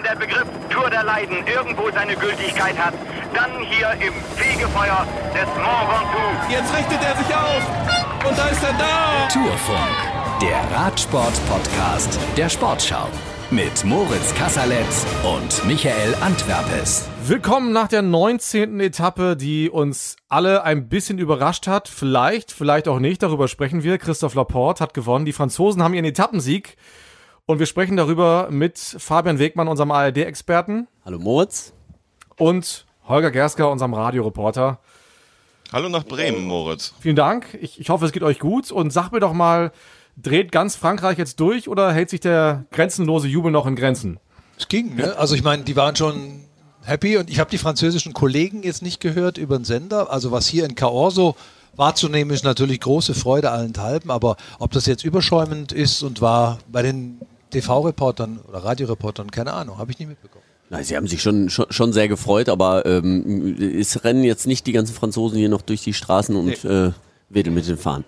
wenn der Begriff Tour der Leiden irgendwo seine Gültigkeit hat, dann hier im Fegefeuer des Mont Ventoux. Jetzt richtet er sich auf und da ist er da. Tourfunk, der Radsport-Podcast der Sportschau mit Moritz Kasserletz und Michael Antwerpes. Willkommen nach der 19. Etappe, die uns alle ein bisschen überrascht hat. Vielleicht, vielleicht auch nicht, darüber sprechen wir. Christoph Laporte hat gewonnen. Die Franzosen haben ihren Etappensieg. Und wir sprechen darüber mit Fabian Wegmann, unserem ARD-Experten. Hallo Moritz. Und Holger Gersker, unserem Radioreporter. Hallo nach Bremen, Moritz. Vielen Dank. Ich, ich hoffe, es geht euch gut. Und sag mir doch mal, dreht ganz Frankreich jetzt durch oder hält sich der grenzenlose Jubel noch in Grenzen? Es ging, ne? Also ich meine, die waren schon happy und ich habe die französischen Kollegen jetzt nicht gehört über den Sender. Also was hier in Cahors so wahrzunehmen ist natürlich große Freude allenthalben, aber ob das jetzt überschäumend ist und war bei den TV-Reportern oder Radioreportern, keine Ahnung, habe ich nicht mitbekommen. Nein, sie haben sich schon, schon, schon sehr gefreut, aber ähm, es rennen jetzt nicht die ganzen Franzosen hier noch durch die Straßen und nee. äh, wedeln mit den Fahnen.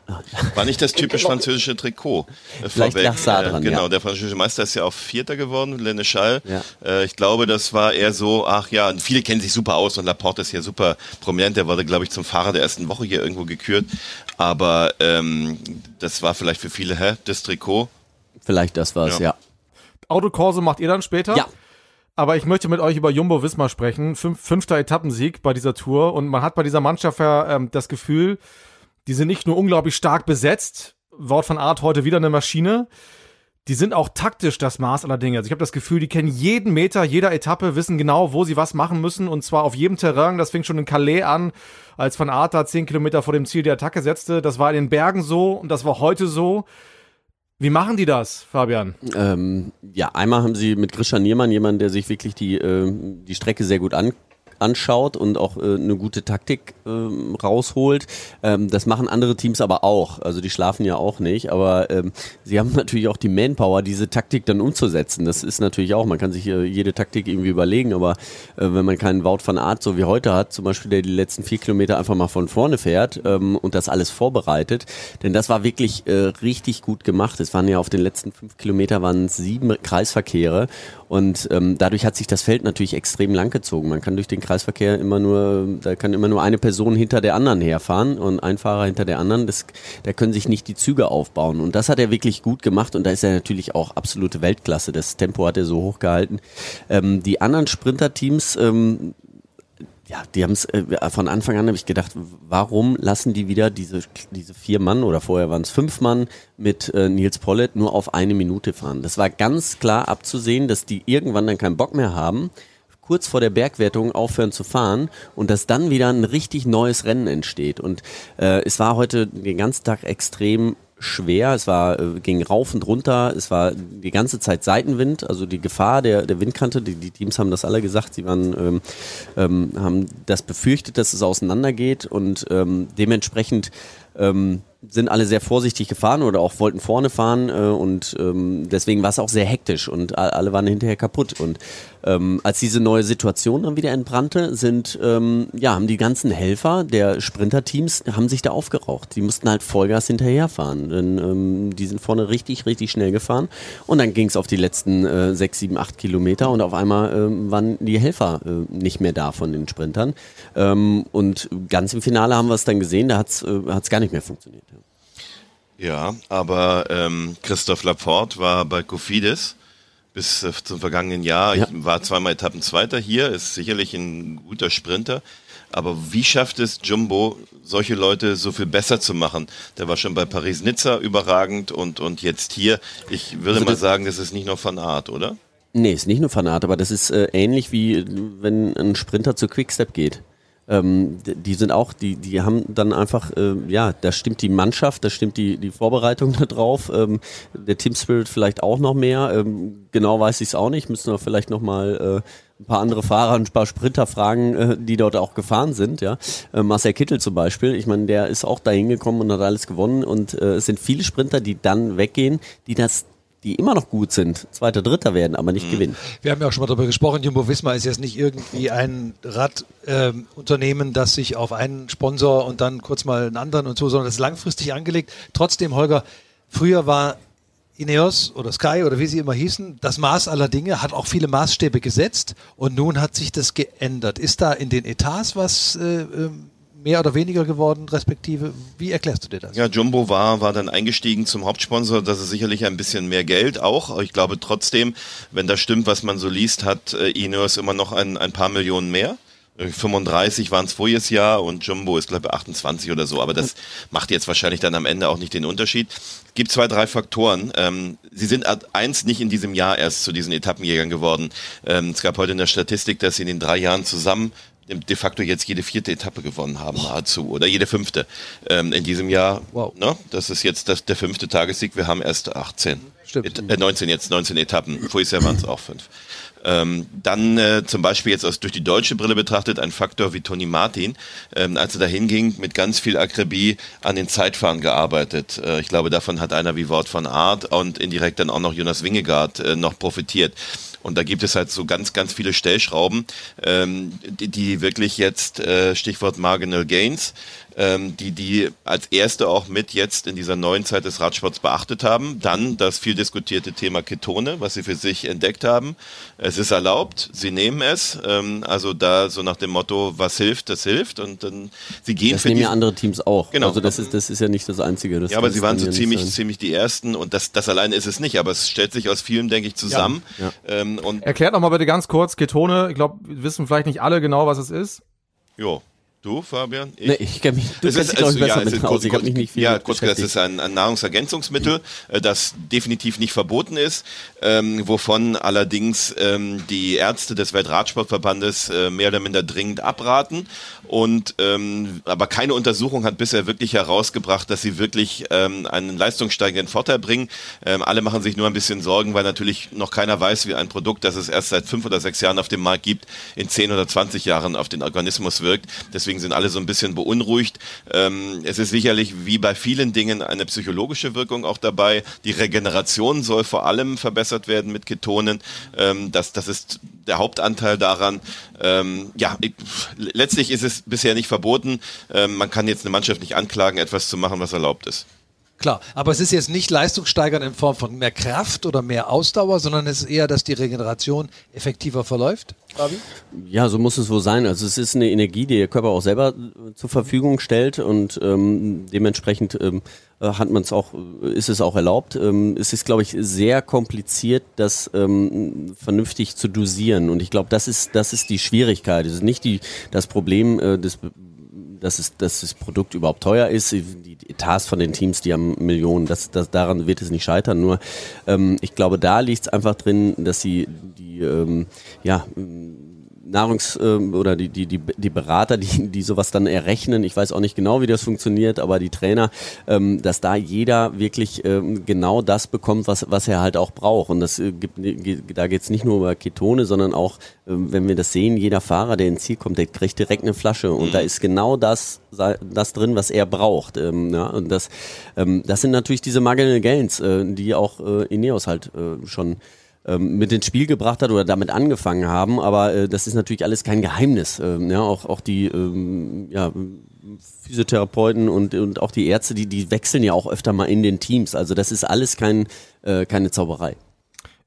War nicht das typisch französische Trikot. Äh, Vielleicht lag da dran, äh, Genau, ja. der französische Meister ist ja auch Vierter geworden, Lenneschall. Ja. Äh, ich glaube, das war eher so, ach ja, viele kennen sich super aus und Laporte ist hier super prominent. Der wurde, glaube ich, zum Fahrer der ersten Woche hier irgendwo gekürt. Aber ähm, das war vielleicht für viele, hä, das Trikot. Vielleicht das war's, ja. Ja. Autokorso macht ihr dann später? Ja. Aber ich möchte mit euch über Jumbo Wismar sprechen. Fünf, fünfter Etappensieg bei dieser Tour. Und man hat bei dieser Mannschaft ja ähm, das Gefühl, die sind nicht nur unglaublich stark besetzt, Wort von Art heute wieder eine Maschine, die sind auch taktisch das Maß aller Dinge. Also ich habe das Gefühl, die kennen jeden Meter jeder Etappe, wissen genau, wo sie was machen müssen und zwar auf jedem Terrain. Das fing schon in Calais an, als Van Aert da zehn Kilometer vor dem Ziel die Attacke setzte. Das war in den Bergen so und das war heute so. Wie machen die das, Fabian? Ähm, ja, einmal haben sie mit Grisha Niermann jemanden, der sich wirklich die, äh, die Strecke sehr gut an anschaut und auch äh, eine gute Taktik ähm, rausholt. Ähm, das machen andere Teams aber auch. Also die schlafen ja auch nicht, aber ähm, sie haben natürlich auch die Manpower, diese Taktik dann umzusetzen. Das ist natürlich auch, man kann sich äh, jede Taktik irgendwie überlegen, aber äh, wenn man keinen Wout van Art so wie heute hat, zum Beispiel der die letzten vier Kilometer einfach mal von vorne fährt ähm, und das alles vorbereitet, denn das war wirklich äh, richtig gut gemacht. Es waren ja auf den letzten fünf Kilometer waren sieben Kreisverkehre und ähm, dadurch hat sich das Feld natürlich extrem lang gezogen. Man kann durch den Kreisverkehr immer nur, da kann immer nur eine Person hinter der anderen herfahren und ein Fahrer hinter der anderen. Das, da können sich nicht die Züge aufbauen. Und das hat er wirklich gut gemacht und da ist er natürlich auch absolute Weltklasse. Das Tempo hat er so hoch gehalten. Ähm, die anderen Sprinterteams, ähm, ja, die haben es äh, von Anfang an habe ich gedacht, warum lassen die wieder diese diese vier Mann oder vorher waren es fünf Mann mit äh, Nils Pollitt nur auf eine Minute fahren? Das war ganz klar abzusehen, dass die irgendwann dann keinen Bock mehr haben, kurz vor der Bergwertung aufhören zu fahren und dass dann wieder ein richtig neues Rennen entsteht. Und äh, es war heute den ganzen Tag extrem schwer. Es war, äh, ging rauf und runter. Es war die ganze Zeit Seitenwind, also die Gefahr der, der Windkante. Die, die Teams haben das alle gesagt. Sie waren, ähm, ähm, haben das befürchtet, dass es auseinandergeht und ähm, dementsprechend ähm, sind alle sehr vorsichtig gefahren oder auch wollten vorne fahren äh, und ähm, deswegen war es auch sehr hektisch und alle waren hinterher kaputt. Und ähm, als diese neue Situation dann wieder entbrannte, sind ähm, ja haben die ganzen Helfer der Sprinterteams haben sich da aufgeraucht. Die mussten halt Vollgas hinterherfahren, denn ähm, die sind vorne richtig richtig schnell gefahren und dann ging es auf die letzten äh, sechs, sieben, acht Kilometer und auf einmal ähm, waren die Helfer äh, nicht mehr da von den Sprintern ähm, und ganz im Finale haben wir es dann gesehen, da hat's äh, gar nicht mehr funktioniert. Ja, aber ähm, Christoph Laporte war bei Cofidis bis äh, zum vergangenen Jahr. Ja. Ich war zweimal Etappenzweiter hier, ist sicherlich ein guter Sprinter. Aber wie schafft es Jumbo, solche Leute so viel besser zu machen? Der war schon bei Paris-Nizza überragend und, und jetzt hier. Ich würde Also mal sagen, das ist nicht nur Van Art, oder? Nee, ist nicht nur Fanat, aber das ist äh, ähnlich wie wenn ein Sprinter zu Quickstep geht. Ähm, die sind auch, die, die haben dann einfach, äh, ja, da stimmt die Mannschaft, da stimmt die, die Vorbereitung da drauf, ähm, der Team Spirit vielleicht auch noch mehr. Ähm, genau weiß ich es auch nicht, müssen wir vielleicht noch mal äh, ein paar andere Fahrer, ein paar Sprinter fragen, äh, die dort auch gefahren sind. Ja, äh, Marcel Kittel zum Beispiel, ich meine, der ist auch da hingekommen und hat alles gewonnen und äh, es sind viele Sprinter, die dann weggehen, die das die immer noch gut sind, zweiter, dritter werden, aber nicht gewinnen. Wir haben ja auch schon mal darüber gesprochen, Jumbo Visma ist jetzt nicht irgendwie ein Radunternehmen, das sich auf einen Sponsor und dann kurz mal einen anderen und so, sondern das ist langfristig angelegt. Trotzdem, Holger, früher war Ineos oder Sky oder wie sie immer hießen, das Maß aller Dinge hat auch viele Maßstäbe gesetzt und nun hat sich das geändert. Ist da in den Etats was äh, ähm, mehr oder weniger geworden, respektive? Wie erklärst du dir das? Ja, Jumbo war, war dann eingestiegen zum Hauptsponsor. Das ist sicherlich ein bisschen mehr Geld auch. Aber ich glaube trotzdem, wenn das stimmt, was man so liest, hat äh, Ineos immer noch ein, ein paar Millionen mehr. 35 waren es voriges Jahr und Jumbo ist, glaube ich, 28 oder so. Aber das macht jetzt wahrscheinlich dann am Ende auch nicht den Unterschied. Es gibt zwei, drei Faktoren. Ähm, sie sind eins nicht in diesem Jahr erst zu diesen Etappenjägern geworden. Ähm, es gab heute in der Statistik, dass sie in den drei Jahren zusammen de facto jetzt jede vierte Etappe gewonnen haben, nahezu, oder jede fünfte ähm, in diesem Jahr. Wow. Ne? Das ist jetzt das, der fünfte Tagessieg. Wir haben erst 18. Stimmt. äh, 19 jetzt, 19 Etappen. Jahr waren es auch fünf. Ähm, dann äh, zum Beispiel jetzt aus, durch die deutsche Brille betrachtet ein Faktor wie Toni Martin, ähm, als er da hinging, mit ganz viel Akribie an den Zeitfahren gearbeitet. Äh, ich glaube, davon hat einer wie Wort von Art und indirekt dann auch noch Jonas Wingegaard äh, noch profitiert. Und da gibt es halt so ganz, ganz viele Stellschrauben, ähm, die, die wirklich jetzt, äh, Stichwort Marginal Gains, ähm, die die als erste auch mit jetzt in dieser neuen Zeit des Radsports beachtet haben. Dann das viel diskutierte Thema Ketone, was sie für sich entdeckt haben. Es ist erlaubt, sie nehmen es. Ähm, also da so nach dem Motto, was hilft, das hilft. Und dann sie gehen das für nehmen die, ja andere Teams auch. Genau. Also das ist, das ist ja nicht das Einzige. Das ja, aber sie waren so ja ziemlich, ziemlich die Ersten und das, das alleine ist es nicht, aber es stellt sich aus vielen, denke ich, zusammen. Ja. Ähm, und Erklärt noch mal bitte ganz kurz Ketone. Ich glaube, wissen vielleicht nicht alle genau, was es ist. jo. Du, Fabian? Ich? Nee, ich kenn mich, du Es ist, dich, glaub ich, also, besser ja, mit ist aus. Ich mich nicht viel ja, kurz gesagt, es ist ein, ein Nahrungsergänzungsmittel, äh, das definitiv nicht verboten ist, ähm, wovon allerdings ähm, die Ärzte des Weltradsportverbandes äh, mehr oder minder dringend abraten. Und ähm, aber keine Untersuchung hat bisher wirklich herausgebracht, dass sie wirklich ähm, einen leistungssteigenden Vorteil bringen. Ähm, alle machen sich nur ein bisschen Sorgen, weil natürlich noch keiner weiß, wie ein Produkt, das es erst seit fünf oder sechs Jahren auf dem Markt gibt, in zehn oder zwanzig Jahren auf den Organismus wirkt. Deswegen sind alle so ein bisschen beunruhigt. Ähm, es ist sicherlich wie bei vielen Dingen eine psychologische Wirkung auch dabei. Die Regeneration soll vor allem verbessert werden mit Ketonen. Ähm, das, das ist der Hauptanteil daran. Ähm, ja, ich, letztlich ist es bisher nicht verboten. Ähm, man kann jetzt eine Mannschaft nicht anklagen, etwas zu machen, was erlaubt ist. Klar, aber es ist jetzt nicht leistungssteigernd in Form von mehr Kraft oder mehr Ausdauer, sondern es ist eher, dass die Regeneration effektiver verläuft. Fabi? Ja, so muss es wohl sein. Also es ist eine Energie, die der Körper auch selber äh, zur Verfügung stellt und ähm, dementsprechend ähm, äh, hat man es auch, äh, ist es auch erlaubt. Ähm, es ist, glaube ich, sehr kompliziert, das ähm, vernünftig zu dosieren. Und ich glaube, das ist, das ist die Schwierigkeit. Es ist nicht die, das Problem äh, des dass, es, dass das Produkt überhaupt teuer ist. Die Etats von den Teams, die haben Millionen, das, das, daran wird es nicht scheitern. Nur ähm, ich glaube, da liegt es einfach drin, dass sie die ähm, ja, Nahrungs- ähm, oder die, die, die, die Berater, die, die sowas dann errechnen, ich weiß auch nicht genau, wie das funktioniert, aber die Trainer, ähm, dass da jeder wirklich ähm, genau das bekommt, was, was er halt auch braucht. Und das äh, gibt, da geht es nicht nur über Ketone, sondern auch, ähm, wenn wir das sehen, jeder Fahrer, der ins Ziel kommt, der kriegt direkt eine Flasche und da ist genau das, das drin, was er braucht. Ähm, ja, und das, ähm, das sind natürlich diese Marginal Gains, äh, die auch äh, Ineos halt äh, schon mit ins Spiel gebracht hat oder damit angefangen haben, aber äh, das ist natürlich alles kein Geheimnis. Ähm, ja, auch, auch die ähm, ja, Physiotherapeuten und, und auch die Ärzte, die, die wechseln ja auch öfter mal in den Teams. Also das ist alles kein, äh, keine Zauberei.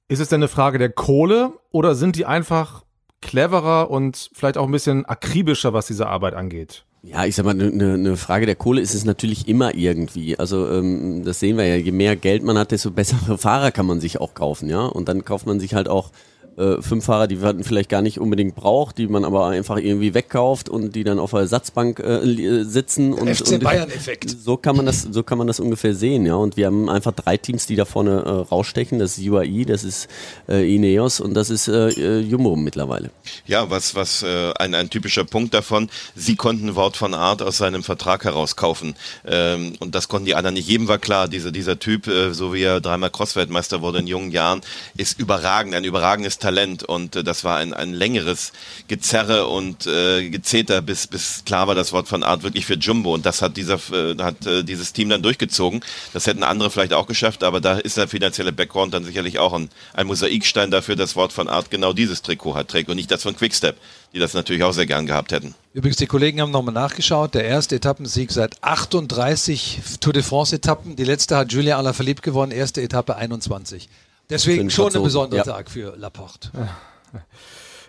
Ist es denn eine Frage der Kohle oder sind die einfach cleverer und vielleicht auch ein bisschen akribischer, was diese Arbeit angeht? Ja, ich sag mal, eine ne, ne Frage der Kohle ist es natürlich immer irgendwie. Also ähm, das sehen wir ja, je mehr Geld man hat, desto bessere Fahrer kann man sich auch kaufen, ja. Und dann kauft man sich halt auch äh, fünf Fahrer, die man vielleicht gar nicht unbedingt braucht, die man aber einfach irgendwie wegkauft und die dann auf der Ersatzbank äh, sitzen. Und, FC Bayern-Effekt. So kann man das, so kann man das ungefähr sehen, ja. Und wir haben einfach drei Teams, die da vorne äh, rausstechen. Das ist UAE, das ist äh, Ineos und das ist äh, Jumbo mittlerweile. Ja, was, was äh, ein, ein typischer Punkt davon, sie konnten Wort von Art aus seinem Vertrag herauskaufen. Ähm, und das konnten die anderen nicht. Jedem war klar, dieser, dieser Typ, äh, so wie er dreimal Crossweltmeister wurde in jungen Jahren, ist überragend, ein überragendes Talent und äh, das war ein, ein längeres Gezerre und äh, Gezeter, bis, bis klar war das Wort von Art wirklich für Jumbo und das hat dieser äh, hat äh, dieses Team dann durchgezogen. Das hätten andere vielleicht auch geschafft, aber da ist der finanzielle Background dann sicherlich auch ein, ein Mosaikstein dafür, dass Wort von Art genau dieses Trikot hat, trägt und nicht das von Quickstep, die das natürlich auch sehr gern gehabt hätten. Übrigens, die Kollegen haben nochmal nachgeschaut. Der erste Etappensieg seit 38 Tour de France-Etappen. Die letzte hat Julien Alaphilippe gewonnen, erste Etappe 21. Deswegen schon ein besonderer ja. Tag für Laporte.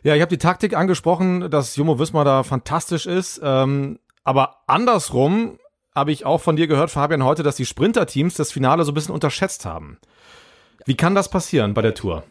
Ja, ich habe die Taktik angesprochen, dass Jumbo Wismar da fantastisch ist. Ähm, aber andersrum habe ich auch von dir gehört, Fabian, heute, dass die Sprinterteams das Finale so ein bisschen unterschätzt haben. Wie kann das passieren bei der Tour?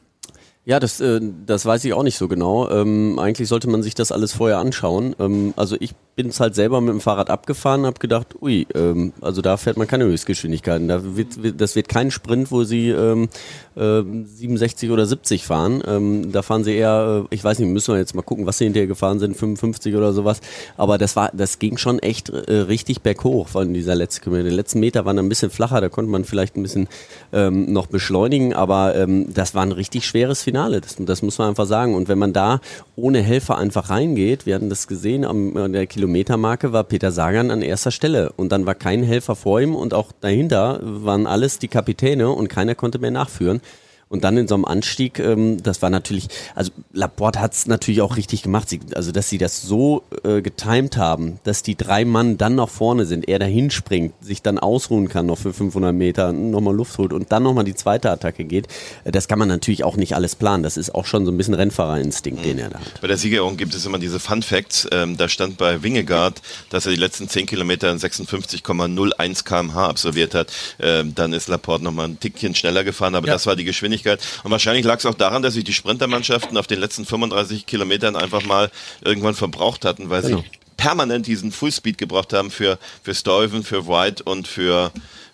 Ja, das, äh, das weiß ich auch nicht so genau. Ähm, eigentlich sollte man sich das alles vorher anschauen. Ähm, also ich bin es halt selber mit dem Fahrrad abgefahren, habe gedacht, ui, ähm, also da fährt man keine Höchstgeschwindigkeiten. Da wird, das wird kein Sprint, wo sie ähm, äh, 67 oder 70 fahren. Ähm, da fahren sie eher, äh, ich weiß nicht, müssen wir jetzt mal gucken, was sie hinterher gefahren sind, 55 oder sowas. Aber das war, das ging schon echt äh, richtig berghoch von dieser letzten Kilometer. Die letzten Meter waren ein bisschen flacher, da konnte man vielleicht ein bisschen ähm, noch beschleunigen, aber ähm, das war ein richtig schweres Finale. Das, das muss man einfach sagen. Und wenn man da ohne Helfer einfach reingeht, wir hatten das gesehen an der Kilometer Kilometermarke war Peter Sagan an erster Stelle und dann war kein Helfer vor ihm und auch dahinter waren alles die Kapitäne und keiner konnte mehr nachführen. Und dann in so einem Anstieg, ähm, das war natürlich, also Laporte hat es natürlich auch richtig gemacht, sie, also dass sie das so äh, getimed haben, dass die drei Mann dann nach vorne sind, er dahin springt, sich dann ausruhen kann noch für 500 Meter, nochmal Luft holt und dann nochmal die zweite Attacke geht, äh, das kann man natürlich auch nicht alles planen. Das ist auch schon so ein bisschen Rennfahrerinstinkt, mhm. den er da hat. Bei der Siegerehrung gibt es immer diese Fun Facts. Ähm, da stand bei Wingegaard, dass er die letzten 10 Kilometer in 56,01 kmh absolviert hat. Ähm, dann ist Laporte nochmal ein Tickchen schneller gefahren, aber ja. das war die Geschwindigkeit Geschwindigkeit. Und wahrscheinlich lag es auch daran, dass sich die Sprintermannschaften auf den letzten 35 Kilometern einfach mal irgendwann verbraucht hatten, weil genau. sie permanent diesen Fullspeed gebraucht haben für, für Stuyven, für White und für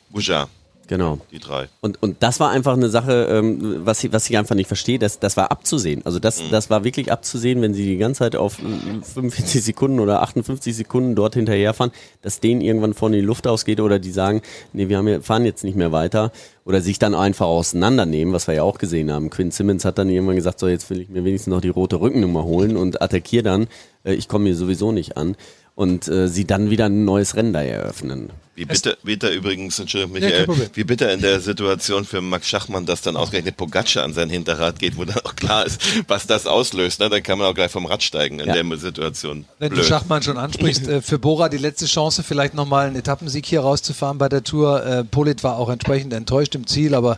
Bouchard. Genau. Die drei. Und, und das war einfach eine Sache, ähm, was, ich, was ich einfach nicht verstehe, das, das war abzusehen. Also das, mhm. das war wirklich abzusehen, wenn sie die ganze Zeit auf 45 Sekunden oder 58 Sekunden dort hinterherfahren, dass denen irgendwann vorne die Luft ausgeht oder die sagen, nee, wir haben, fahren jetzt nicht mehr weiter oder sich dann einfach auseinandernehmen, was wir ja auch gesehen haben. Quinn Simmons hat dann irgendwann gesagt, so jetzt will ich mir wenigstens noch die rote Rückennummer holen und attackiere dann, äh, ich komme mir sowieso nicht an und äh, sie dann wieder ein neues Rennen da eröffnen. Wie bitter, bitter übrigens, Entschuldigung, Michael, ja, wie bitter in der Situation für Max Schachmann, dass dann ausgerechnet Pogacar an sein Hinterrad geht, wo dann auch klar ist, was das auslöst. Ne? Dann kann man auch gleich vom Rad steigen in ja. der Situation. Wenn Blöd. du Schachmann schon ansprichst, äh, für Bora die letzte Chance, vielleicht nochmal einen Etappensieg hier rauszufahren bei der Tour. Äh, Polit war auch entsprechend enttäuscht im Ziel, aber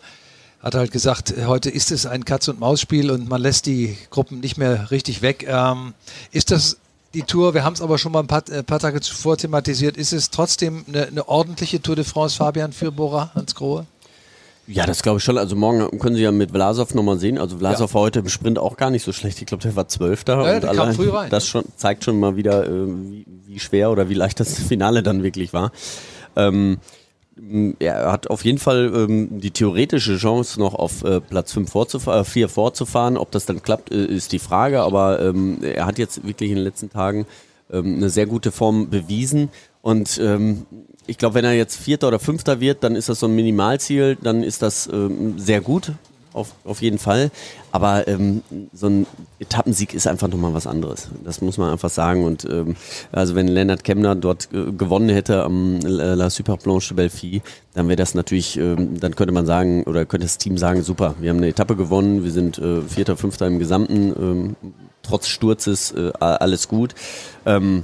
hat halt gesagt, heute ist es ein Katz-und-Maus-Spiel und man lässt die Gruppen nicht mehr richtig weg. Ähm, ist das die Tour, wir haben es aber schon mal ein paar, äh, paar, Tage zuvor thematisiert, ist es trotzdem eine, eine ordentliche Tour de France, Fabian, für Bora Hans Grohe? Ja, das glaube ich schon. Also morgen können Sie ja mit Vlasov nochmal sehen. Also Vlasov ja. war heute im Sprint auch gar nicht so schlecht. Ich glaube, der war Zwölfter. Ja, und kam früh rein. Das schon, zeigt schon mal wieder, äh, wie, wie, schwer oder wie leicht das Finale dann wirklich war. Ähm, er hat auf jeden Fall ähm, die theoretische Chance, noch auf äh, Platz 5 vorzufahren, äh, 4 vorzufahren. Ob das dann klappt, äh, ist die Frage. Aber ähm, er hat jetzt wirklich in den letzten Tagen ähm, eine sehr gute Form bewiesen. Und ähm, ich glaube, wenn er jetzt Vierter oder Fünfter wird, dann ist das so ein Minimalziel. Dann ist das ähm, sehr gut auf, auf jeden Fall. Aber ähm, so ein Etappensieg ist einfach nochmal was anderes. Das muss man einfach sagen. Und ähm, also wenn Lennart Kemner dort äh, gewonnen hätte am äh, La Super Planche de Belfi, dann wäre das natürlich, ähm, dann könnte man sagen, oder könnte das Team sagen, super, wir haben eine Etappe gewonnen, wir sind äh, Vierter, Fünfter im Gesamten, ähm, trotz Sturzes äh, alles gut. Ähm,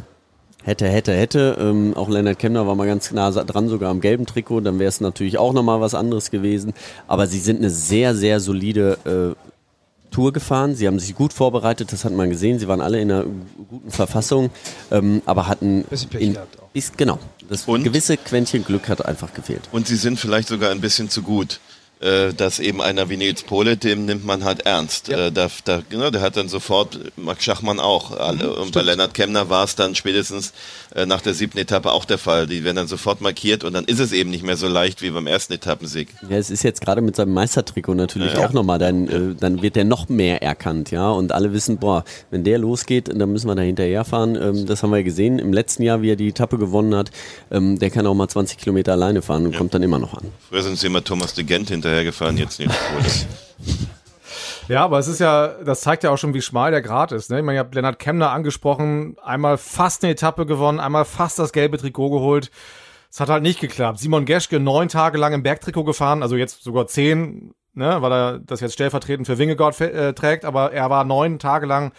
Hätte, hätte, hätte. Ähm, auch Leonard Kemner war mal ganz nah dran, sogar am gelben Trikot. Dann wäre es natürlich auch nochmal was anderes gewesen. Aber sie sind eine sehr, sehr solide äh, Tour gefahren. Sie haben sich gut vorbereitet, das hat man gesehen. Sie waren alle in einer guten Verfassung, ähm, aber hatten. Bisschen Pech in, gehabt auch. Ist, genau. Das und, gewisse Quäntchen Glück hat einfach gefehlt. Und sie sind vielleicht sogar ein bisschen zu gut äh, dass eben einer wie Nils Pole, dem nimmt man halt ernst. Ja. Äh, da, da, genau, der hat dann sofort, Max Schachmann auch. Alle. Mhm, und bei Lennart Kemner war es dann spätestens äh, nach der siebten Etappe auch der Fall. Die werden dann sofort markiert und dann ist es eben nicht mehr so leicht wie beim ersten Etappensieg. Ja, es ist jetzt gerade mit seinem Meistertrikot natürlich ja. auch nochmal, dann, äh, dann wird der noch mehr erkannt, ja. Und alle wissen, boah, wenn der losgeht, dann müssen wir da hinterherfahren. Ähm, das haben wir gesehen im letzten Jahr, wie er die Etappe gewonnen hat. Ähm, der kann auch mal 20 Kilometer alleine fahren und ja. kommt dann immer noch an. Früher sind sie immer Thomas de Gent hinter hinterhergefahren, jetzt nicht. Ja, aber es ist ja, das zeigt ja auch schon, wie schmal der Grad ist. Ne? Ich meine, ich habe Lennart Kemner angesprochen, einmal fast eine Etappe gewonnen, einmal fast das gelbe Trikot geholt. Es hat halt nicht geklappt. Simon Geschke neun Tage lang im Bergtrikot gefahren, also jetzt sogar zehn, ne, weil er das jetzt stellvertretend für Wingegord äh, trägt, aber er war neun Tage lang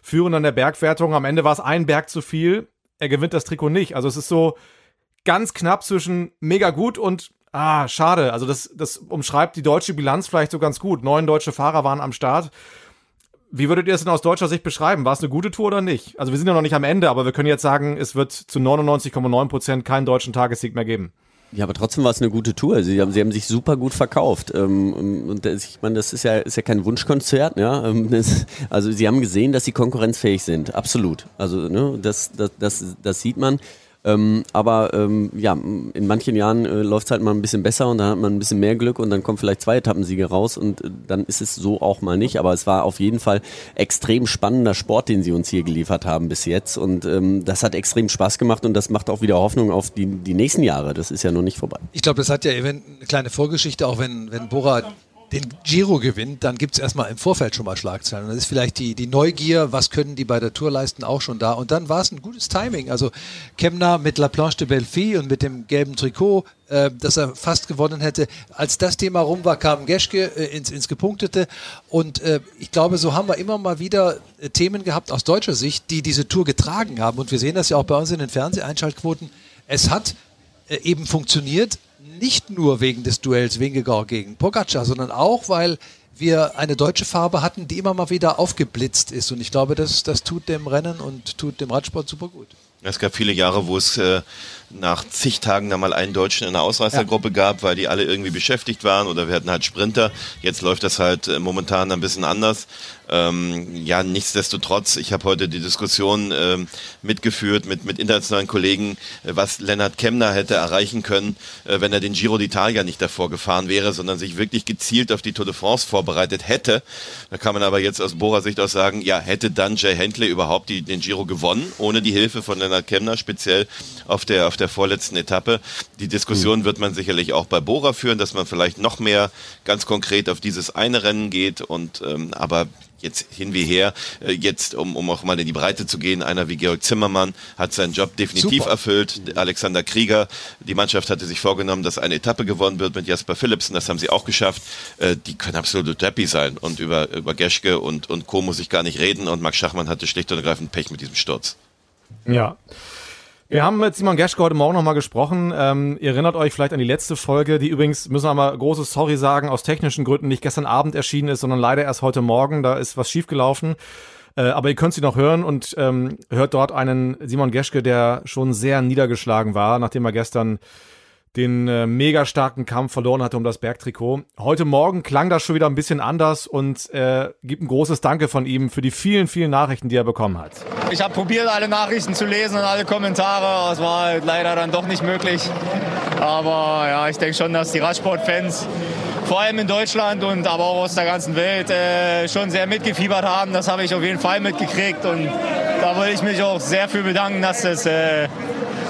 führend an der Bergwertung. Am Ende war es ein Berg zu viel. Er gewinnt das Trikot nicht. Also es ist so ganz knapp zwischen mega gut und Ah, schade. Also das, das umschreibt die deutsche Bilanz vielleicht so ganz gut. Neun deutsche Fahrer waren am Start. Wie würdet ihr es denn aus deutscher Sicht beschreiben? War es eine gute Tour oder nicht? Also wir sind ja noch nicht am Ende, aber wir können jetzt sagen, es wird zu 99,9 Prozent keinen deutschen Tagessieg mehr geben. Ja, aber trotzdem war es eine gute Tour. Sie haben, sie haben sich super gut verkauft. Ähm, und ich meine, das ist ja, ist ja kein Wunschkonzert. Ja? Ähm, also sie haben gesehen, dass sie konkurrenzfähig sind. Absolut. Also ne, das, das, das, das sieht man. Ähm, aber ähm, ja, in manchen Jahren äh, läuft es halt mal ein bisschen besser und dann hat man ein bisschen mehr Glück und dann kommen vielleicht zwei Etappensiege raus und äh, dann ist es so auch mal nicht. Aber es war auf jeden Fall extrem spannender Sport, den sie uns hier geliefert haben bis jetzt. Und ähm, das hat extrem Spaß gemacht und das macht auch wieder Hoffnung auf die, die nächsten Jahre. Das ist ja noch nicht vorbei. Ich glaube, das hat ja eine kleine Vorgeschichte, auch wenn, wenn Bora den Giro gewinnt, dann gibt es erstmal im Vorfeld schon mal Schlagzeilen. Und dann ist vielleicht die, die Neugier, was können die bei der Tour leisten, auch schon da. Und dann war es ein gutes Timing. Also Kemner mit La Planche de Belfi und mit dem gelben Trikot, äh, das er fast gewonnen hätte. Als das Thema rum war, kam Geschke äh, ins, ins Gepunktete. Und äh, ich glaube, so haben wir immer mal wieder äh, Themen gehabt aus deutscher Sicht, die diese Tour getragen haben. Und wir sehen das ja auch bei uns in den Fernseheinschaltquoten. Es hat äh, eben funktioniert, nicht nur wegen des Duells Wingegaard gegen Pogacar, sondern auch, weil wir eine deutsche Farbe hatten, die immer mal wieder aufgeblitzt ist. Und ich glaube, das, das tut dem Rennen und tut dem Radsport super gut. Es gab viele Jahre, wo es äh, nach zig Tagen da mal einen Deutschen in der Ausreißergruppe ja. gab, weil die alle irgendwie beschäftigt waren oder wir hatten halt Sprinter. Jetzt läuft das halt äh, momentan ein bisschen anders. Ähm, ja, nichtsdestotrotz, ich habe heute die Diskussion ähm, mitgeführt mit, mit internationalen Kollegen, äh, was Lennart Kemner hätte erreichen können, äh, wenn er den Giro d'Italia nicht davor gefahren wäre, sondern sich wirklich gezielt auf die Tour de France vorbereitet hätte. Da kann man aber jetzt aus Bohrer Sicht auch sagen, ja, hätte dann Jay Hentley überhaupt die, den Giro gewonnen, ohne die Hilfe von Lennart Kemner, speziell auf der, auf der vorletzten Etappe. Die Diskussion mhm. wird man sicherlich auch bei Bora führen, dass man vielleicht noch mehr ganz konkret auf dieses eine Rennen geht und ähm, aber jetzt hin wie her, äh, jetzt um, um auch mal in die Breite zu gehen, einer wie Georg Zimmermann hat seinen Job definitiv Super. erfüllt. Alexander Krieger, die Mannschaft hatte sich vorgenommen, dass eine Etappe gewonnen wird mit Jasper Philipsen, das haben sie auch geschafft. Äh, die können absolut happy sein und über, über Geschke und, und Co. muss ich gar nicht reden und Max Schachmann hatte schlicht und ergreifend Pech mit diesem Sturz. Ja. Wir haben mit Simon Geschke heute Morgen nochmal gesprochen. Ähm, ihr erinnert euch vielleicht an die letzte Folge, die übrigens, müssen wir mal großes Sorry sagen, aus technischen Gründen nicht gestern Abend erschienen ist, sondern leider erst heute Morgen. Da ist was schiefgelaufen. Äh, aber ihr könnt sie noch hören und ähm, hört dort einen Simon Geschke, der schon sehr niedergeschlagen war, nachdem er gestern den äh, mega starken Kampf verloren hatte um das Bergtrikot. Heute Morgen klang das schon wieder ein bisschen anders und äh, gibt ein großes Danke von ihm für die vielen, vielen Nachrichten, die er bekommen hat. Ich habe probiert, alle Nachrichten zu lesen und alle Kommentare. Es war halt leider dann doch nicht möglich. Aber ja, ich denke schon, dass die Radsportfans vor allem in Deutschland und aber auch aus der ganzen Welt äh, schon sehr mitgefiebert haben. Das habe ich auf jeden Fall mitgekriegt und da will ich mich auch sehr für bedanken, dass das äh,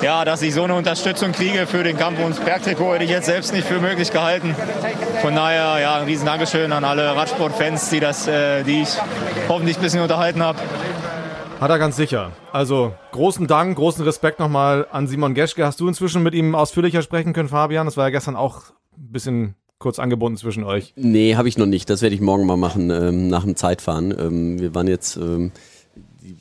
ja, dass ich so eine Unterstützung kriege für den Kampf ums Bergtrikot, hätte ich jetzt selbst nicht für möglich gehalten. Von daher, ja, ein riesen Dankeschön an alle Radsportfans, die, das, äh, die ich hoffentlich ein bisschen unterhalten habe. Hat er ganz sicher. Also großen Dank, großen Respekt nochmal an Simon Geschke. Hast du inzwischen mit ihm ausführlicher sprechen können, Fabian? Das war ja gestern auch ein bisschen kurz angebunden zwischen euch. Nee, habe ich noch nicht. Das werde ich morgen mal machen, ähm, nach dem Zeitfahren. Ähm, wir waren jetzt ähm,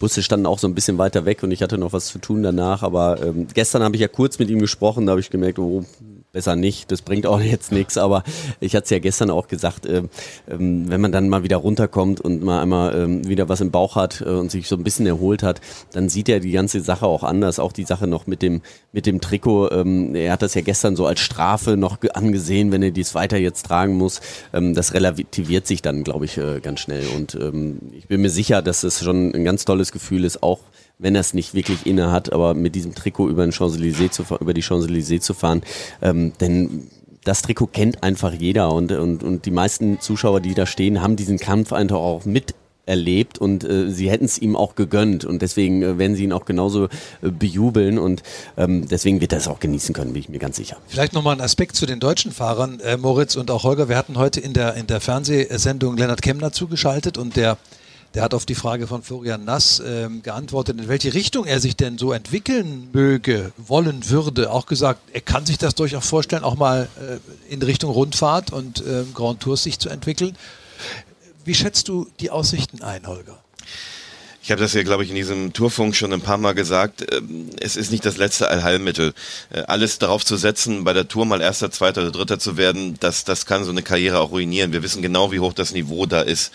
Busse standen auch so ein bisschen weiter weg und ich hatte noch was zu tun danach. Aber ähm, gestern habe ich ja kurz mit ihm gesprochen, da habe ich gemerkt, oh, besser nicht, das bringt auch jetzt nichts, aber ich hatte es ja gestern auch gesagt, äh, ähm, wenn man dann mal wieder runterkommt und mal einmal ähm, wieder was im Bauch hat äh, und sich so ein bisschen erholt hat, dann sieht er die ganze Sache auch anders, auch die Sache noch mit dem, mit dem Trikot, ähm, er hat das ja gestern so als Strafe noch angesehen, wenn er dies weiter jetzt tragen muss, ähm, das relativiert sich dann, glaube ich, äh, ganz schnell. Und ähm, ich bin mir sicher, dass es schon ein ganz tolles Gefühl ist, auch wenn er es nicht wirklich inne hat, aber mit diesem Trikot über, den zu, über die Champs-Élysées zu fahren, ähm, denn das Trikot kennt einfach jeder und, und, und die meisten Zuschauer, die da stehen, haben diesen Kampf einfach auch mit erlebt und äh, sie hätten es ihm auch gegönnt und deswegen äh, werden sie ihn auch genauso äh, bejubeln und ähm, deswegen wird er es auch genießen können, bin ich mir ganz sicher. Vielleicht nochmal ein Aspekt zu den deutschen Fahrern, äh, Moritz und auch Holger. Wir hatten heute in der, in der Fernsehsendung Lennart Kemner zugeschaltet und der der hat auf die Frage von Florian Nass ähm, geantwortet, in welche Richtung er sich denn so entwickeln möge, wollen würde. Auch gesagt, er kann sich das durchaus vorstellen, auch mal äh, in Richtung Rundfahrt und äh, Grand Tours sich zu entwickeln. Wie schätzt du die Aussichten ein, Holger? Ich habe das ja, glaube ich, in diesem Tourfunk schon ein paar Mal gesagt. Ähm, es ist nicht das letzte Allheilmittel. Äh, alles darauf zu setzen, bei der Tour mal Erster, Zweiter oder Dritter zu werden, das, das kann so eine Karriere auch ruinieren. Wir wissen genau, wie hoch das Niveau da ist.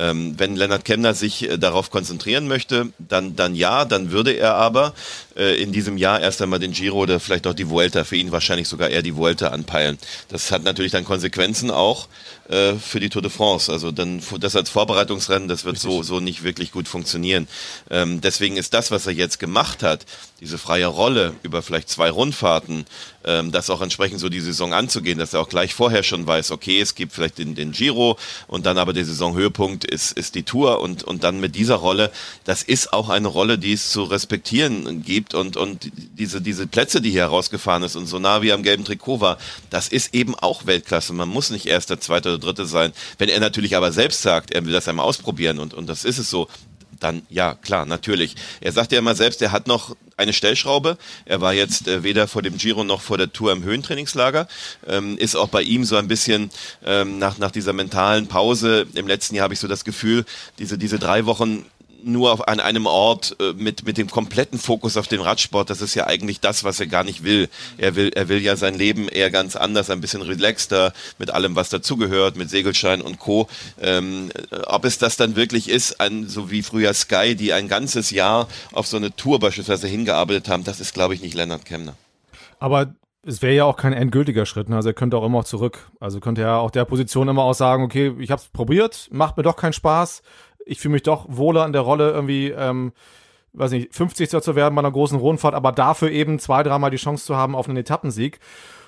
Ähm, wenn Lennart Kemner sich äh, darauf konzentrieren möchte, dann, dann ja, dann würde er aber äh, in diesem Jahr erst einmal den Giro oder vielleicht auch die Vuelta, für ihn wahrscheinlich sogar eher die Vuelta anpeilen. Das hat natürlich dann Konsequenzen auch äh, für die Tour de France. Also dann das als Vorbereitungsrennen, das wird so, so nicht wirklich gut funktionieren. Ähm, deswegen ist das, was er jetzt gemacht hat, diese freie Rolle über vielleicht zwei Rundfahrten, ähm, das auch entsprechend so die Saison anzugehen, dass er auch gleich vorher schon weiß, okay, es gibt vielleicht den, den Giro und dann aber der Saisonhöhepunkt ist, ist die Tour und, und dann mit dieser Rolle, das ist auch eine Rolle, die es zu respektieren gibt und, und diese, diese Plätze, die hier herausgefahren ist und so nah wie am gelben Trikot war, das ist eben auch Weltklasse. Man muss nicht erster, zweiter oder dritter sein. Wenn er natürlich aber selbst sagt, er will das einmal ausprobieren und, und das ist es so, dann ja, klar, natürlich. Er sagt ja immer selbst, er hat noch eine Stellschraube. Er war jetzt äh, weder vor dem Giro noch vor der Tour im Höhentrainingslager. Ähm, ist auch bei ihm so ein bisschen ähm, nach, nach dieser mentalen Pause. Im letzten Jahr habe ich so das Gefühl, diese, diese drei Wochen nur auf, an einem Ort äh, mit, mit dem kompletten Fokus auf den Radsport, das ist ja eigentlich das, was er gar nicht will. Er will, er will ja sein Leben eher ganz anders, ein bisschen relaxter, mit allem, was dazugehört, mit Segelschein und Co. Ähm, ob es das dann wirklich ist, ein, so wie früher Sky, die ein ganzes Jahr auf so eine Tour beispielsweise hingearbeitet haben, das ist, glaube ich, nicht Lennart Kemner. Aber es wäre ja auch kein endgültiger Schritt. Ne? Also er könnte auch immer zurück. Also könnte er auch der Position immer auch sagen, okay, ich habe es probiert, macht mir doch keinen Spaß ich fühle mich doch wohler in der Rolle, irgendwie, ähm, weiß nicht, 50. zu werden bei einer großen Rundfahrt, aber dafür eben zwei, dreimal die Chance zu haben auf einen Etappensieg.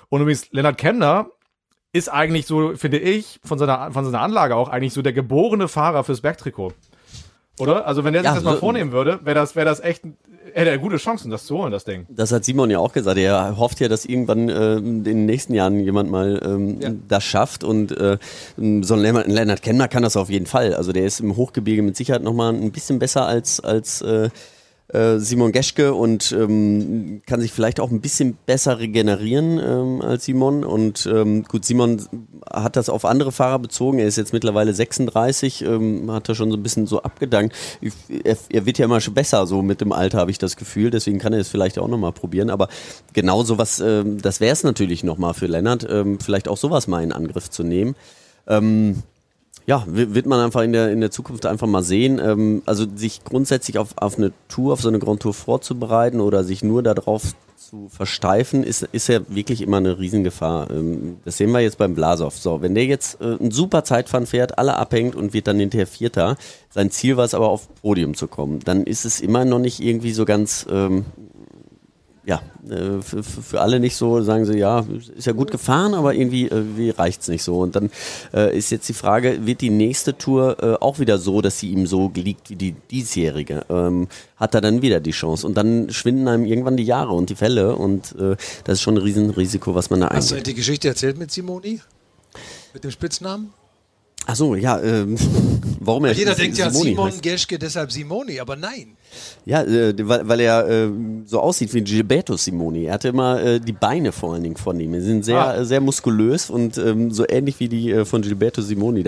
Und übrigens, Lennart Kemner ist eigentlich so, finde ich, von seiner, von seiner Anlage auch eigentlich so der geborene Fahrer fürs Bergtrikot. Oder? Also wenn der sich ja, das mal vornehmen würde, wäre das, wäre das echt, hätte er gute Chancen, das zu holen, das Ding. Das hat Simon ja auch gesagt. Er hofft ja, dass irgendwann äh, in den nächsten Jahren jemand mal ähm, ja. das schafft. Und äh, so ein Lennart, Lennart Kemner kann das auf jeden Fall. Also der ist im Hochgebirge mit Sicherheit nochmal ein bisschen besser als, als äh, Simon Geschke und ähm, kann sich vielleicht auch ein bisschen besser regenerieren ähm, als Simon. Und ähm, gut, Simon hat das auf andere Fahrer bezogen. Er ist jetzt mittlerweile 36, ähm, hat er schon so ein bisschen so abgedankt. Er, er, wird ja immer schon besser, so mit dem Alter habe ich das Gefühl. Deswegen kann er es vielleicht auch nochmal probieren. Aber genau sowas, ähm, das wäre es natürlich nochmal für Lennart, ähm, vielleicht auch sowas mal in Angriff zu nehmen. Ähm, ja, wird man einfach in der, in der Zukunft einfach mal sehen. Ähm, also sich grundsätzlich auf, auf eine Tour, auf so eine Grand Tour vorzubereiten oder sich nur darauf zu versteifen, ist, ist ja wirklich immer eine Riesengefahr. Ähm, das sehen wir jetzt beim Blasov. So, wenn der jetzt äh, ein super Zeitfahren fährt, alle abhängt und wird dann hinterher Vierter, sein Ziel war es aber auf Podium zu kommen, dann ist es immer noch nicht irgendwie so ganz ähm, ja, äh, für, für, alle nicht so, sagen sie, ja, ist ja gut gefahren, aber irgendwie, irgendwie reicht es nicht so. Und dann äh, ist jetzt die Frage, wird die nächste Tour äh, auch wieder so, dass sie ihm so liegt wie die diesjährige? Ähm, hat er dann wieder die Chance? Und dann schwinden einem irgendwann die Jahre und die Fälle und äh, das ist schon ein Riesenrisiko, was man da eingeht. Hast du die Geschichte erzählt mit Simoni? Mit dem Spitznamen? Ach so, ja, ähm, warum er Jeder denkt ja Simon heißt. Geschke, deshalb Simoni, aber nein. Ja, äh, weil, weil er äh, so aussieht wie Gilberto Simoni. Er hatte immer äh, die Beine vor allen Dingen von ihm. Sie sind sehr, ah. sehr muskulös und ähm, so ähnlich wie die äh, von Gilberto Simoni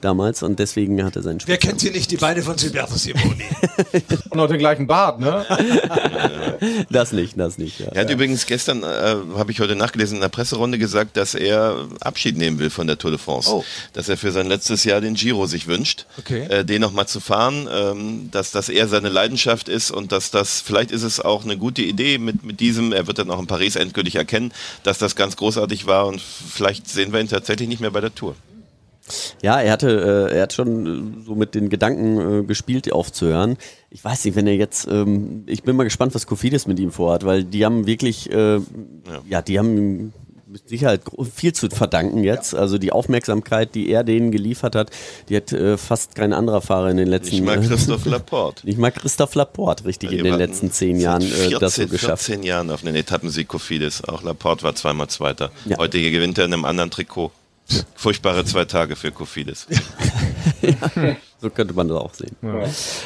damals und deswegen hat er seinen Wer kennt sie nicht, die Beine von Gilberto Simoni? und auch den gleichen Bart, ne? das nicht, das nicht. Ja. Er hat ja. übrigens gestern, äh, habe ich heute nachgelesen, in der Presserunde gesagt, dass er Abschied nehmen will von der Tour de France. Oh. Dass er für sein letztes Jahr den Giro sich wünscht, okay. äh, den nochmal zu fahren, ähm, dass das eher seine Leidenschaft ist und dass das, vielleicht ist es auch eine gute Idee mit, mit diesem, er wird dann auch in Paris endgültig erkennen, dass das ganz großartig war und vielleicht sehen wir ihn tatsächlich nicht mehr bei der Tour. Ja, er hatte, äh, er hat schon so mit den Gedanken äh, gespielt, aufzuhören. Ich weiß nicht, wenn er jetzt, ähm, ich bin mal gespannt, was Kofidis mit ihm vorhat, weil die haben wirklich, äh, ja. ja. die haben mit Sicherheit viel zu verdanken jetzt. Also die Aufmerksamkeit, die er denen geliefert hat, die hat äh, fast kein anderer Fahrer in den letzten Nicht mal äh, Christoph Laporte. Nicht mal Christoph Laporte, richtig, in Die den letzten zehn Jahren seit äh, das so 14, geschafft. 14 Jahren auf einen Etappensieg Kofidis. Auch Laporte war zweimal Zweiter. Ja. Heute gewinnt er in einem anderen Trikot. Furchtbare zwei Tage für Kofidis. So könnte man das auch sehen.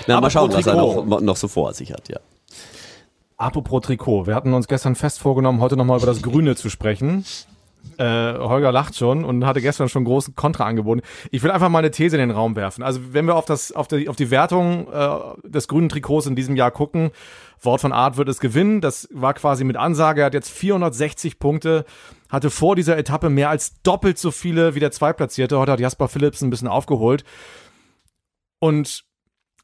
Na, mal schauen, was er noch, noch so vor sich hat, ja. Apropos Trikot. Wir hatten uns gestern fest vorgenommen, heute nochmal über das Grüne zu sprechen. Äh, Holger lacht schon und hatte gestern schon großen Kontra angeboten. Ich will einfach mal eine These in den Raum werfen. Also wenn wir auf, das, auf, die, auf die Wertung äh, des grünen Trikots in diesem Jahr gucken, Wort von Art wird es gewinnen. Das war quasi mit Ansage. Er hat jetzt 460 Punkte, hatte vor dieser Etappe mehr als doppelt so viele wie der Zweitplatzierte. Heute hat Jasper Phillips ein bisschen aufgeholt. Und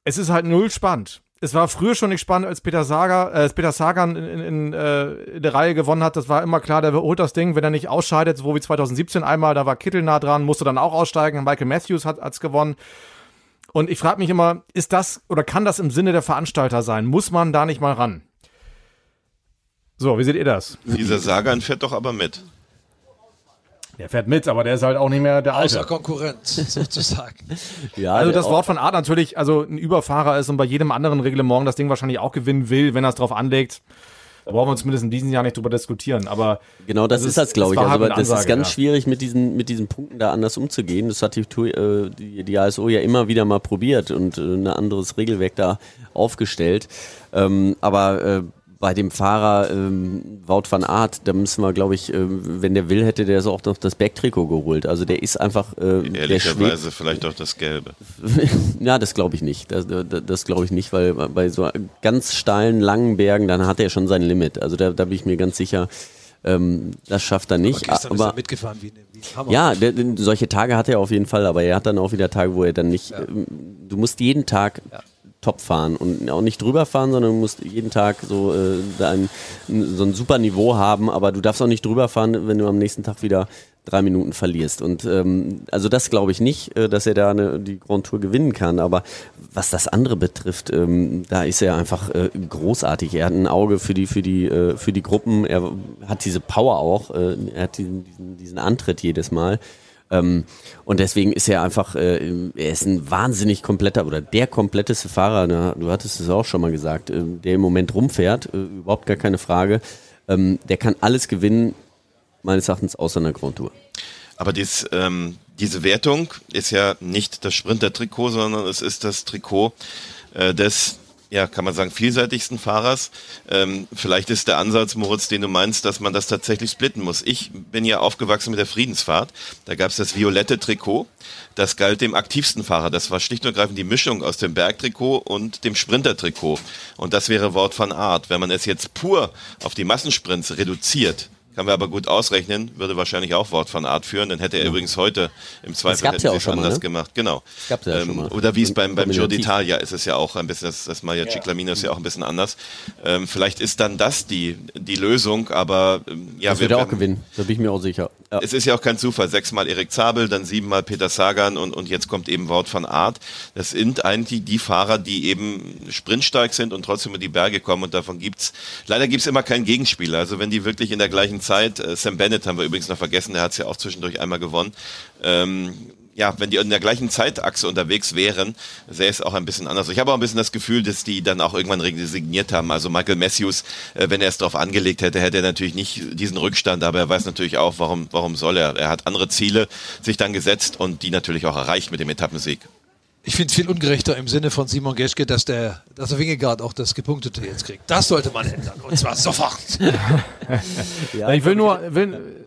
es ist halt null spannend. Es war früher schon nicht spannend, als Peter Sager, äh, Peter Sagan in, in, in, äh, in der Reihe gewonnen hat. Das war immer klar, der holt das Ding, wenn er nicht ausscheidet, so wie 2017 einmal, da war Kittel nah dran, musste dann auch aussteigen. Michael Matthews hat es gewonnen. Und ich frage mich immer, ist das oder kann das im Sinne der Veranstalter sein? Muss man da nicht mal ran? So, wie seht ihr das? Dieser Sagan fährt doch aber mit. Der fährt mit, aber der ist halt auch nicht mehr der Außer Alte. Konkurrenz, sozusagen. ja Also das Wort von Art natürlich, also ein Überfahrer ist und bei jedem anderen Reglement das Ding wahrscheinlich auch gewinnen will, wenn er es drauf anlegt. Da brauchen wir uns zumindest in diesem Jahr nicht drüber diskutieren. Aber Genau, das Das ist das, glaube ich. Also, halt aber das eine ist Ansage, ganz ja. schwierig, mit diesen, mit diesen Punkten da anders umzugehen. Das hat die, äh, die, die ASO ja immer wieder mal probiert und äh, ein anderes Regelwerk da aufgestellt. Ähm, aber äh, bei dem Fahrer ähm, Wout van Aert, da müssen wir, glaube ich, äh, wenn der will, hätte der so auch noch das Backtrikot geholt. Also der ist einfach, äh, der schwebt, Ehrlicherweise vielleicht auch das Gelbe. ja, das glaube ich nicht. Das, das, glaube ich nicht, weil bei so ganz steilen, langen Bergen, dann hat er schon sein Limit. Also da, da bin ich mir ganz sicher, ähm, das schafft er nicht. Aber er mitgefahren wie, ein- wie ein Hammer. ja, der, solche Tage hat er auf jeden Fall, aber er hat dann auch wieder Tage, wo er dann nicht. Ähm, du musst jeden Tag top fahren und auch nicht drüber fahren, sondern du musst jeden Tag so, äh, dein, so ein super Niveau haben, aber du darfst auch nicht drüber fahren, wenn du am nächsten Tag wieder drei Minuten verlierst. Und ähm, also das glaube ich nicht, äh, dass er da eine, die Grand Tour gewinnen kann. Aber was das andere betrifft, ähm, da ist er einfach äh, großartig. Er hat ein Auge für die, für die, äh, für die Gruppen. Er hat diese Power auch. Äh, er hat diesen, diesen, diesen Antritt jedes Mal. Ähm, und deswegen ist er einfach, äh, er ist ein wahnsinnig kompletter oder der kompletteste Fahrer, na, du hattest es auch schon mal gesagt, äh, der im Moment rumfährt, äh, überhaupt gar keine Frage. Ähm, der kann alles gewinnen, meines Erachtens außer einer Grand Tour. Aber dies, ähm, diese Wertung ist ja nicht das Sprinter-Trikot, sondern es ist das Trikot äh, des, ja, kann man sagen, vielseitigsten Fahrers. Ähm, vielleicht ist der Ansatz, Moritz, den du meinst, dass man das tatsächlich splitten muss. Ich bin ja aufgewachsen mit der Friedensfahrt. Da gab es das violette Trikot. Das galt dem aktivsten Fahrer. Das war schlicht und ergreifend die Mischung aus dem Bergtrikot und dem Sprintertrikot. Und das wäre Wort von Art. Wenn man es jetzt pur auf die Massensprints reduziert, kann wir aber gut ausrechnen, würde wahrscheinlich auch Wort von Art führen. Dann hätte er übrigens heute im Zweifel gab's ja auch es schon mal, anders ne? gemacht. Genau. gab's ja schon mal. Oder wie es beim, beim Giro d'Italia ist es ja auch ein bisschen, das, das Maria Ciclamino ist ja auch ein bisschen anders. Ähm, vielleicht ist dann das die, die Lösung, aber ähm, ja, Das wird er auch gewinnen, da bin ich mir auch sicher. Ja. es ist ja auch kein Zufall. Sechsmal Erik Zabel, dann siebenmal Peter Sagan und, und jetzt kommt eben Wout van Aert. Das sind eigentlich die Fahrer, die eben sprintstark sind und trotzdem in die Berge kommen und davon gibt's, leider gibt's immer keinen Gegenspieler. Also wenn die wirklich in der gleichen Zeit, äh, Sam Bennett haben wir übrigens noch vergessen, der hat's ja auch zwischendurch einmal gewonnen, ähm, ja, wenn die in der gleichen Zeitachse unterwegs wären, sähe es auch ein bisschen anders. Ich habe auch ein bisschen das Gefühl, dass die dann auch irgendwann resigniert haben. Also Michael Matthews, äh, wenn er es darauf angelegt hätte, hätte er natürlich nicht diesen Rückstand, aber er weiß natürlich auch, warum, warum soll er. Er hat andere Ziele sich dann gesetzt und die natürlich auch erreicht mit dem Etappensieg. Ich finde es viel ungerechter im Sinne von Simon Geschke, dass der, dass der Wingegaard auch das Gepunktete jetzt kriegt. Das sollte man ändern. Und zwar sofort. Ja, ich will nur, will,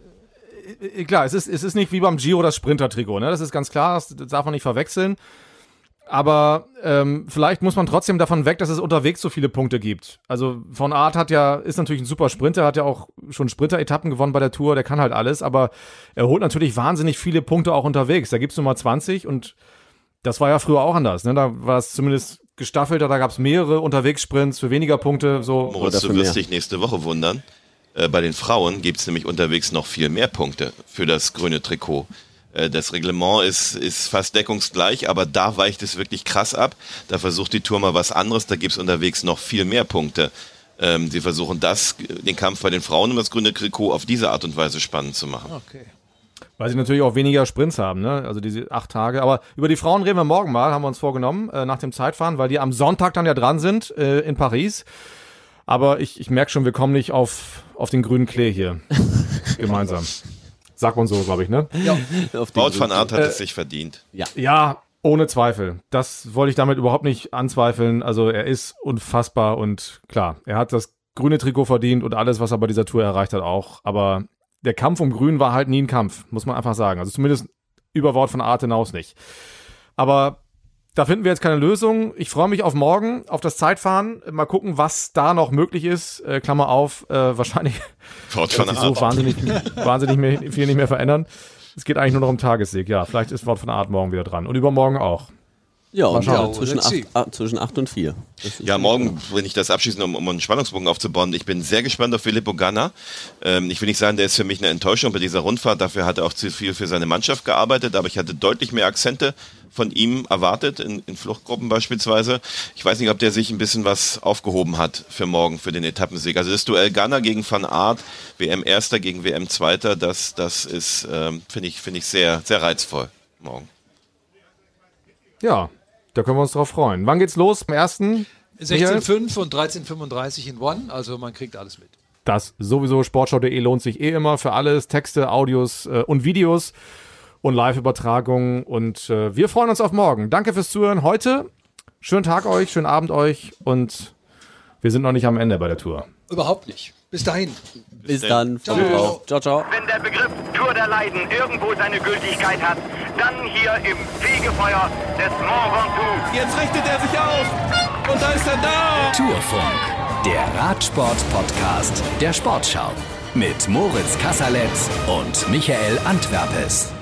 äh, klar, es ist, es ist nicht wie beim Giro das Sprinter-Trikot, ne? Das ist ganz klar, das, darf man nicht verwechseln. Aber ähm, vielleicht muss man trotzdem davon weg, dass es unterwegs so viele Punkte gibt. Also von Art hat ja, ist natürlich ein super Sprinter, hat ja auch schon Sprinter-Etappen gewonnen bei der Tour, der kann halt alles, aber er holt natürlich wahnsinnig viele Punkte auch unterwegs. Da gibt's Nummer 20 und das war ja früher auch anders. Ne? Da war es zumindest gestaffelter, da gab's mehrere Unterwegssprints für weniger Punkte. So. Moritz, du wirst mehr. dich nächste Woche wundern. Äh, bei den Frauen gibt's nämlich unterwegs noch viel mehr Punkte für das grüne Trikot. Äh, Das Reglement ist, ist fast deckungsgleich, aber da weicht es wirklich krass ab. Da versucht die Tour mal was anderes, da gibt's unterwegs noch viel mehr Punkte. Ähm, sie versuchen das, den Kampf bei den Frauen um das grüne Trikot auf diese Art und Weise spannend zu machen. Okay. Weil sie natürlich auch weniger Sprints haben, ne? Also diese acht Tage. Aber über die Frauen reden wir morgen mal, haben wir uns vorgenommen, äh, nach dem Zeitfahren, weil die am Sonntag dann ja dran sind äh, in Paris. Aber ich, ich merke schon, wir kommen nicht auf, auf den grünen Klee hier. Gemeinsam. Sagt man so, glaube ich, ne? Auf den Wout van Aert hat Äh, es sich verdient. Ja, ohne Zweifel. Das wollte ich damit überhaupt nicht anzweifeln. Also er ist unfassbar und klar, er hat das grüne Trikot verdient und alles, was er bei dieser Tour erreicht hat, auch. Aber der Kampf um Grün war halt nie ein Kampf, muss man einfach sagen. Also zumindest über Wort von Art hinaus nicht. Aber da finden wir jetzt keine Lösung. Ich freue mich auf morgen, auf das Zeitfahren. Mal gucken, was da noch möglich ist. Äh, Klammer auf, äh, wahrscheinlich wird van sich so wahnsinnig, wahnsinnig mehr, viel nicht mehr verändern. Es geht eigentlich nur noch um Tagessieg. Ja, vielleicht ist Wort von Art morgen wieder dran. Und übermorgen auch. Ja, und ja, zwischen, acht, zwischen acht und vier. Das ist Ja, morgen, wenn ich das abschließe, um, um einen Spannungsbogen aufzubauen, ich bin sehr gespannt auf Filippo Ganna. Ähm, ich will nicht sagen, der ist für mich eine Enttäuschung bei dieser Rundfahrt. Dafür hat er auch zu viel für seine Mannschaft gearbeitet, aber ich hatte deutlich mehr Akzente von ihm erwartet, in, in Fluchtgruppen beispielsweise. Ich weiß nicht, ob der sich ein bisschen was aufgehoben hat für morgen, für den Etappensieg. Also das Duell Ganna gegen Van Aert, WM Erster gegen WM Zweiter, das, das ist, ähm, finde ich, finde ich sehr, sehr reizvoll morgen. Ja, da können wir uns drauf freuen. Wann geht's los? Am ersten? Michael? 16,5 und 13,35 in One, also man kriegt alles mit. Das sowieso sportschau.de lohnt sich eh immer für alles. Texte, Audios äh, und Videos und Live-Übertragungen. Und äh, wir freuen uns auf morgen. Danke fürs Zuhören heute. Schönen Tag euch, schönen Abend euch und wir sind noch nicht am Ende bei der Tour. Überhaupt nicht. Bis dahin. Bis dann. Ciao. Ciao. Ciao, ciao. Wenn der Begriff Tour der Leiden irgendwo seine Gültigkeit hat, dann hier im Fegefeuer des Mont Ventoux. Jetzt richtet er sich auf. Und da ist er da. Tourfunk, der Radsport-Podcast der Sportschau. Mit Moritz Kasserletz und Michael Antwerpes.